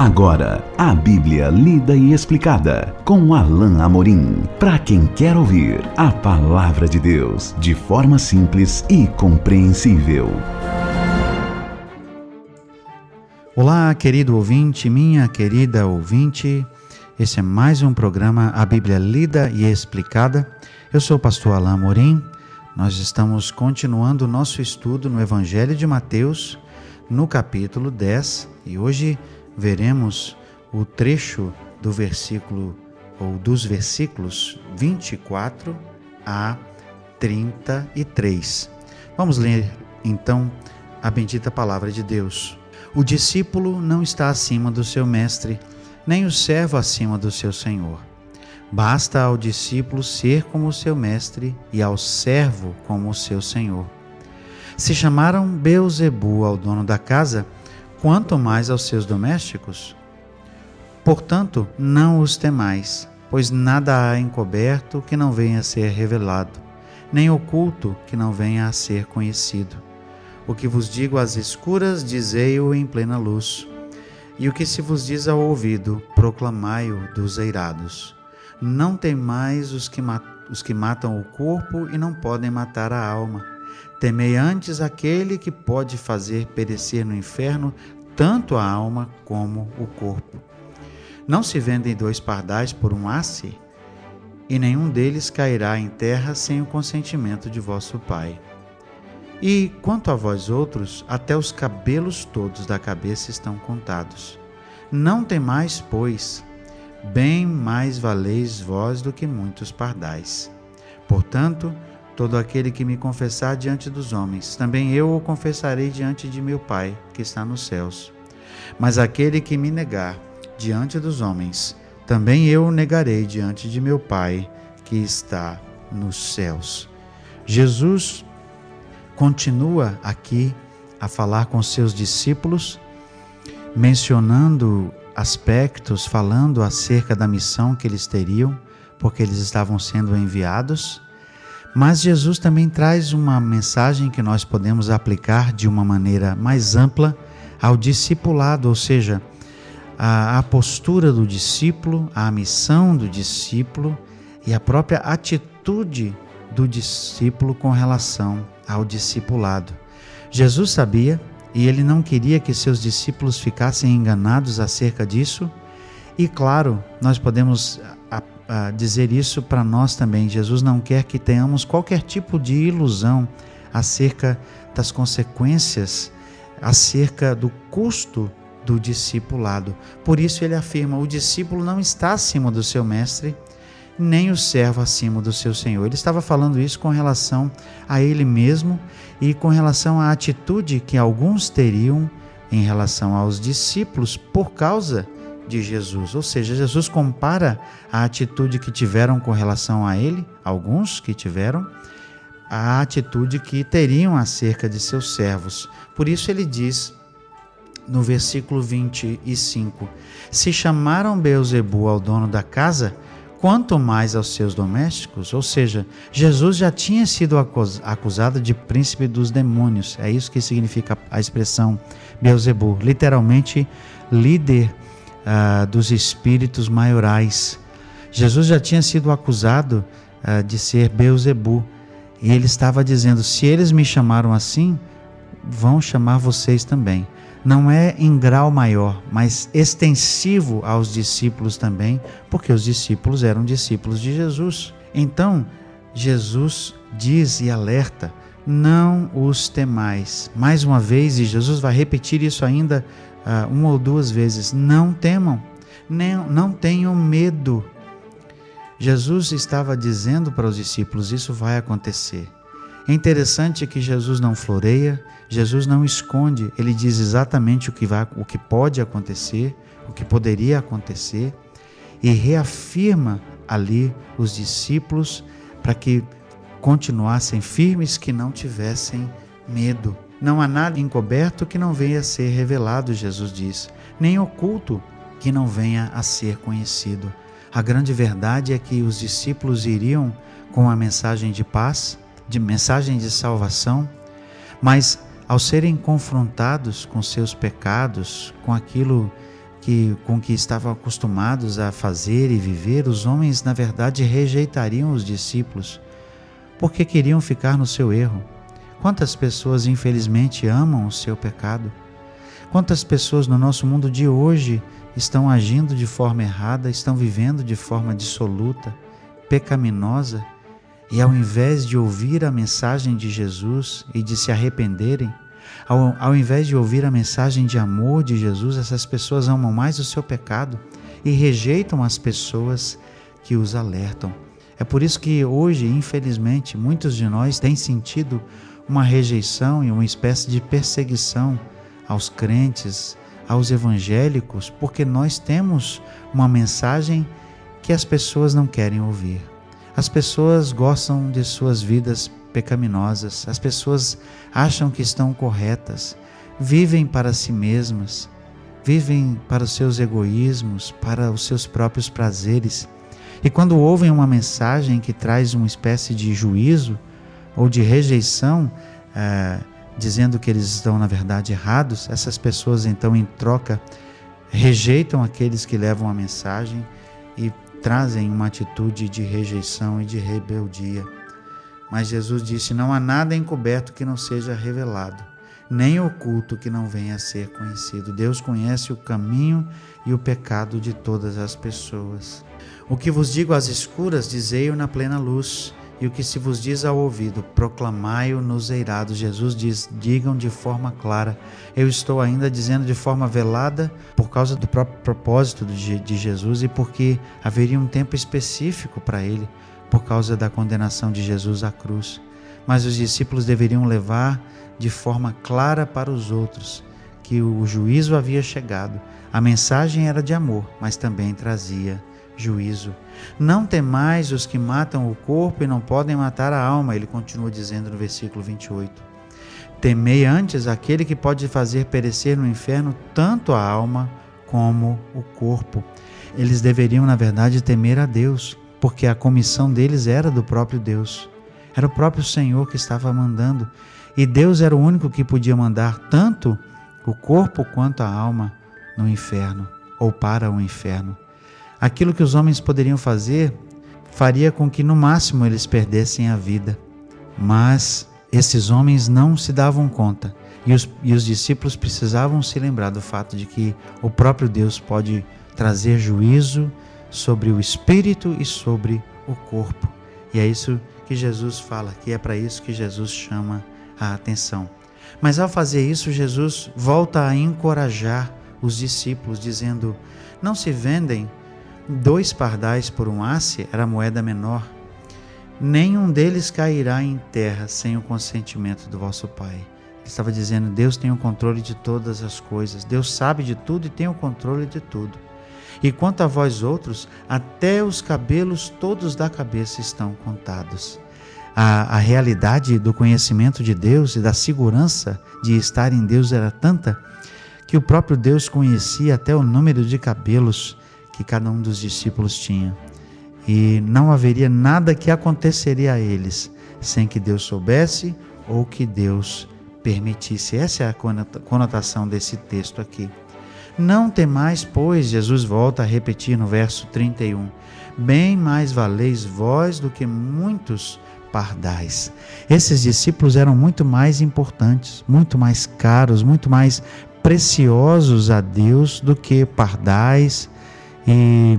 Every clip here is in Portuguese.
Agora, a Bíblia lida e explicada com Alain Amorim. Para quem quer ouvir a palavra de Deus de forma simples e compreensível. Olá, querido ouvinte, minha querida ouvinte. Esse é mais um programa A Bíblia lida e explicada. Eu sou o pastor Alain Amorim. Nós estamos continuando o nosso estudo no Evangelho de Mateus, no capítulo 10, e hoje veremos o trecho do versículo ou dos versículos 24 a 33. Vamos ler então a bendita palavra de Deus. O discípulo não está acima do seu mestre, nem o servo acima do seu senhor. Basta ao discípulo ser como o seu mestre e ao servo como o seu senhor. Se chamaram Beuzebu ao dono da casa, quanto mais aos seus domésticos? Portanto, não os temais, pois nada há encoberto que não venha a ser revelado, nem oculto que não venha a ser conhecido. O que vos digo às escuras, dizei-o em plena luz. E o que se vos diz ao ouvido, proclamai-o dos eirados. Não temais os que, os que matam o corpo e não podem matar a alma Temei antes aquele que pode fazer perecer no inferno tanto a alma como o corpo. Não se vendem dois pardais por um asse, e nenhum deles cairá em terra sem o consentimento de vosso Pai. E quanto a vós outros, até os cabelos todos da cabeça estão contados. Não temais, pois, bem mais valeis vós do que muitos pardais. Portanto, Todo aquele que me confessar diante dos homens, também eu o confessarei diante de meu Pai, que está nos céus. Mas aquele que me negar diante dos homens, também eu o negarei diante de meu Pai, que está nos céus. Jesus continua aqui a falar com seus discípulos, mencionando aspectos, falando acerca da missão que eles teriam, porque eles estavam sendo enviados mas Jesus também traz uma mensagem que nós podemos aplicar de uma maneira mais ampla ao discipulado, ou seja, a, a postura do discípulo, a missão do discípulo e a própria atitude do discípulo com relação ao discipulado. Jesus sabia e ele não queria que seus discípulos ficassem enganados acerca disso. E claro, nós podemos uh, dizer isso para nós também. Jesus não quer que tenhamos qualquer tipo de ilusão acerca das consequências, acerca do custo do discipulado. Por isso ele afirma: o discípulo não está acima do seu mestre, nem o servo acima do seu senhor. Ele estava falando isso com relação a ele mesmo e com relação à atitude que alguns teriam em relação aos discípulos por causa de Jesus. Ou seja, Jesus compara a atitude que tiveram com relação a ele, alguns que tiveram, a atitude que teriam acerca de seus servos. Por isso ele diz no versículo 25: Se chamaram Beuzebu ao dono da casa, quanto mais aos seus domésticos, ou seja, Jesus já tinha sido acusado de príncipe dos demônios. É isso que significa a expressão Beuzebu, literalmente líder ah, dos espíritos maiorais. Jesus já tinha sido acusado ah, de ser Beuzebu e ele estava dizendo: se eles me chamaram assim, vão chamar vocês também. Não é em grau maior, mas extensivo aos discípulos também, porque os discípulos eram discípulos de Jesus. Então, Jesus diz e alerta: não os temais. Mais uma vez, e Jesus vai repetir isso ainda uh, uma ou duas vezes: não temam, nem, não tenham medo. Jesus estava dizendo para os discípulos: isso vai acontecer. É interessante que Jesus não floreia, Jesus não esconde, ele diz exatamente o que, vai, o que pode acontecer, o que poderia acontecer, e reafirma ali os discípulos para que continuassem firmes, que não tivessem medo. Não há nada encoberto que não venha a ser revelado, Jesus diz, nem oculto que não venha a ser conhecido. A grande verdade é que os discípulos iriam com a mensagem de paz, de mensagem de salvação, mas ao serem confrontados com seus pecados, com aquilo que com que estavam acostumados a fazer e viver, os homens na verdade rejeitariam os discípulos, porque queriam ficar no seu erro. Quantas pessoas infelizmente amam o seu pecado? Quantas pessoas no nosso mundo de hoje estão agindo de forma errada, estão vivendo de forma dissoluta, pecaminosa, e ao invés de ouvir a mensagem de Jesus e de se arrependerem, ao, ao invés de ouvir a mensagem de amor de Jesus, essas pessoas amam mais o seu pecado e rejeitam as pessoas que os alertam. É por isso que hoje, infelizmente, muitos de nós têm sentido uma rejeição e uma espécie de perseguição aos crentes, aos evangélicos, porque nós temos uma mensagem que as pessoas não querem ouvir. As pessoas gostam de suas vidas pecaminosas, as pessoas acham que estão corretas, vivem para si mesmas, vivem para os seus egoísmos, para os seus próprios prazeres. E quando ouvem uma mensagem que traz uma espécie de juízo ou de rejeição, é, dizendo que eles estão na verdade errados, essas pessoas então em troca rejeitam aqueles que levam a mensagem e trazem uma atitude de rejeição e de rebeldia. Mas Jesus disse: Não há nada encoberto que não seja revelado, nem oculto que não venha a ser conhecido. Deus conhece o caminho e o pecado de todas as pessoas. O que vos digo às escuras, dizei-o na plena luz. E o que se vos diz ao ouvido, proclamai-o nos eirados. Jesus diz: digam de forma clara. Eu estou ainda dizendo de forma velada por causa do próprio propósito de Jesus e porque haveria um tempo específico para ele por causa da condenação de Jesus à cruz. Mas os discípulos deveriam levar de forma clara para os outros que o juízo havia chegado. A mensagem era de amor, mas também trazia juízo. Não temais os que matam o corpo e não podem matar a alma, ele continua dizendo no versículo 28. Temei antes aquele que pode fazer perecer no inferno tanto a alma como o corpo. Eles deveriam, na verdade, temer a Deus, porque a comissão deles era do próprio Deus. Era o próprio Senhor que estava mandando. E Deus era o único que podia mandar tanto o corpo quanto a alma no inferno ou para o inferno. Aquilo que os homens poderiam fazer faria com que no máximo eles perdessem a vida. Mas esses homens não se davam conta. E os, e os discípulos precisavam se lembrar do fato de que o próprio Deus pode trazer juízo sobre o espírito e sobre o corpo. E é isso que Jesus fala, que é para isso que Jesus chama a atenção. Mas ao fazer isso, Jesus volta a encorajar os discípulos, dizendo: Não se vendem dois pardais por um asse, era moeda menor. Nenhum deles cairá em terra sem o consentimento do vosso Pai. Ele estava dizendo: Deus tem o controle de todas as coisas, Deus sabe de tudo e tem o controle de tudo. E quanto a vós outros, até os cabelos todos da cabeça estão contados. A, a, realidade do conhecimento de Deus e da segurança de estar em Deus era tanta que o próprio Deus conhecia até o número de cabelos que cada um dos discípulos tinha. E não haveria nada que aconteceria a eles sem que Deus soubesse ou que Deus permitisse. Essa é a conotação desse texto aqui. Não temais, pois, Jesus volta a repetir no verso 31, bem mais valeis vós do que muitos pardais. Esses discípulos eram muito mais importantes, muito mais caros, muito mais preciosos a Deus do que pardais e,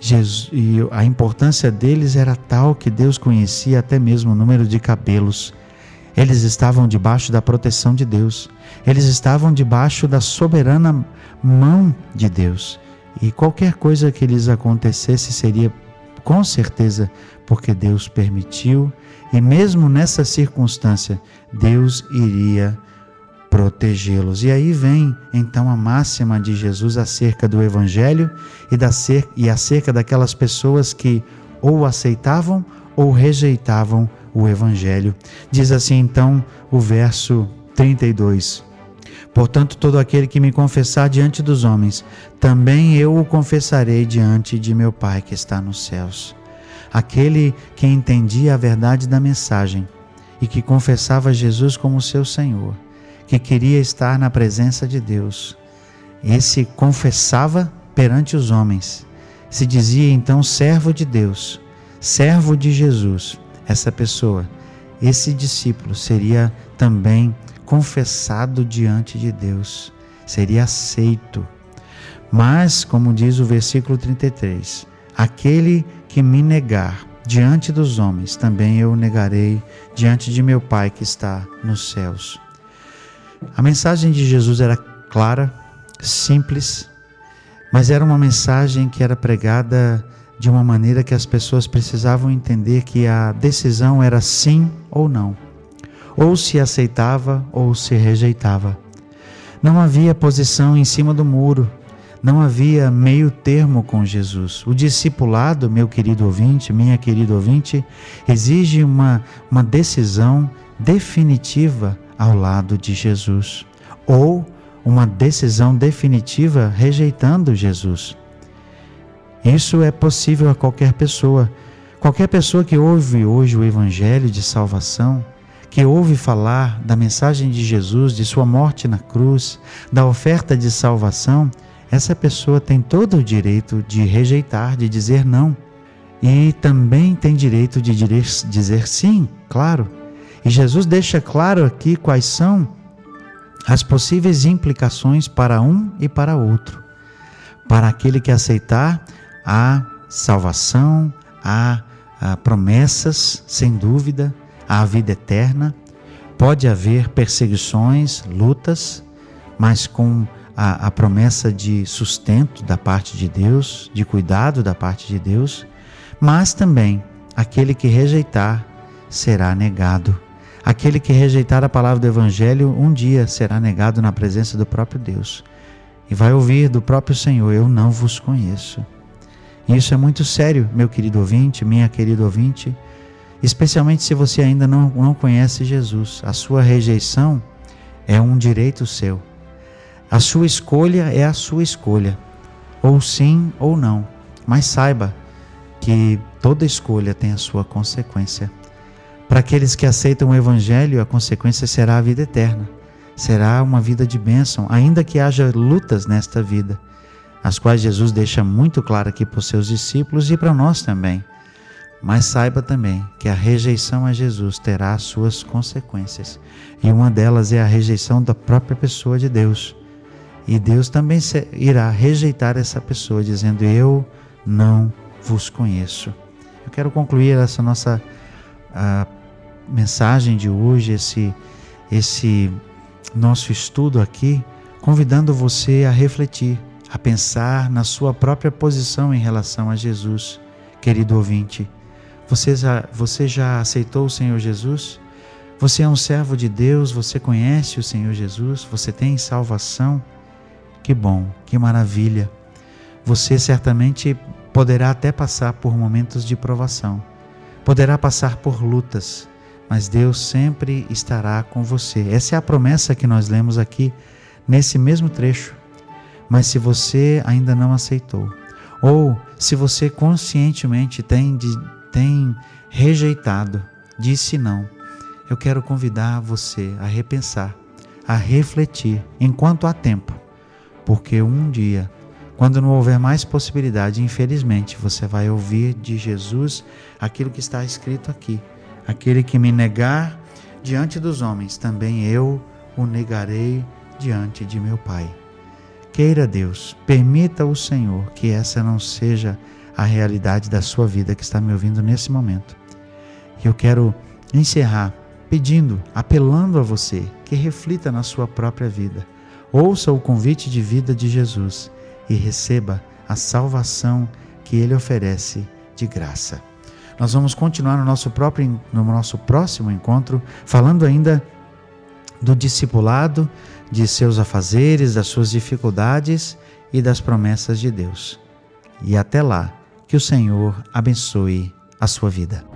Jesus, e a importância deles era tal que Deus conhecia até mesmo o número de cabelos. Eles estavam debaixo da proteção de Deus. Eles estavam debaixo da soberana mão de Deus. E qualquer coisa que lhes acontecesse seria com certeza porque Deus permitiu, e mesmo nessa circunstância, Deus iria protegê-los. E aí vem então a máxima de Jesus acerca do Evangelho e, da cer e acerca daquelas pessoas que ou aceitavam ou rejeitavam o Evangelho. Diz assim então o verso 32. Portanto, todo aquele que me confessar diante dos homens, também eu o confessarei diante de meu Pai que está nos céus. Aquele que entendia a verdade da mensagem e que confessava Jesus como seu Senhor, que queria estar na presença de Deus, esse confessava perante os homens. Se dizia então servo de Deus, servo de Jesus. Essa pessoa, esse discípulo seria também confessado diante de Deus, seria aceito. Mas, como diz o versículo 33, aquele que me negar diante dos homens, também eu o negarei diante de meu Pai que está nos céus. A mensagem de Jesus era clara, simples, mas era uma mensagem que era pregada de uma maneira que as pessoas precisavam entender que a decisão era sim ou não, ou se aceitava ou se rejeitava. Não havia posição em cima do muro, não havia meio termo com Jesus. O discipulado, meu querido ouvinte, minha querida ouvinte, exige uma, uma decisão definitiva ao lado de Jesus, ou uma decisão definitiva rejeitando Jesus. Isso é possível a qualquer pessoa. Qualquer pessoa que ouve hoje o Evangelho de salvação, que ouve falar da mensagem de Jesus, de sua morte na cruz, da oferta de salvação, essa pessoa tem todo o direito de rejeitar, de dizer não. E também tem direito de dizer sim, claro. E Jesus deixa claro aqui quais são as possíveis implicações para um e para outro. Para aquele que aceitar, há salvação, há, há promessas, sem dúvida, há vida eterna. Pode haver perseguições, lutas, mas com a, a promessa de sustento da parte de Deus, de cuidado da parte de Deus, mas também aquele que rejeitar será negado. Aquele que rejeitar a palavra do Evangelho um dia será negado na presença do próprio Deus e vai ouvir do próprio Senhor: Eu não vos conheço. E isso é muito sério, meu querido ouvinte, minha querida ouvinte, especialmente se você ainda não, não conhece Jesus. A sua rejeição é um direito seu. A sua escolha é a sua escolha, ou sim ou não. Mas saiba que toda escolha tem a sua consequência. Para aqueles que aceitam o Evangelho, a consequência será a vida eterna. Será uma vida de bênção, ainda que haja lutas nesta vida, as quais Jesus deixa muito claro aqui para os seus discípulos e para nós também. Mas saiba também que a rejeição a Jesus terá as suas consequências, e uma delas é a rejeição da própria pessoa de Deus. E Deus também irá rejeitar essa pessoa, dizendo: Eu não vos conheço. Eu quero concluir essa nossa mensagem de hoje, esse, esse nosso estudo aqui, convidando você a refletir, a pensar na sua própria posição em relação a Jesus. Querido ouvinte, você já, você já aceitou o Senhor Jesus? Você é um servo de Deus, você conhece o Senhor Jesus, você tem salvação. Que bom, que maravilha. Você certamente poderá até passar por momentos de provação, poderá passar por lutas, mas Deus sempre estará com você. Essa é a promessa que nós lemos aqui nesse mesmo trecho. Mas se você ainda não aceitou, ou se você conscientemente tem, tem rejeitado, disse não, eu quero convidar você a repensar, a refletir, enquanto há tempo porque um dia, quando não houver mais possibilidade, infelizmente, você vai ouvir de Jesus aquilo que está escrito aqui: aquele que me negar diante dos homens, também eu o negarei diante de meu Pai. Queira Deus, permita o Senhor que essa não seja a realidade da sua vida que está me ouvindo nesse momento. Eu quero encerrar pedindo, apelando a você que reflita na sua própria vida Ouça o convite de vida de Jesus e receba a salvação que ele oferece de graça. Nós vamos continuar no nosso próprio no nosso próximo encontro falando ainda do discipulado, de seus afazeres, das suas dificuldades e das promessas de Deus. E até lá, que o Senhor abençoe a sua vida.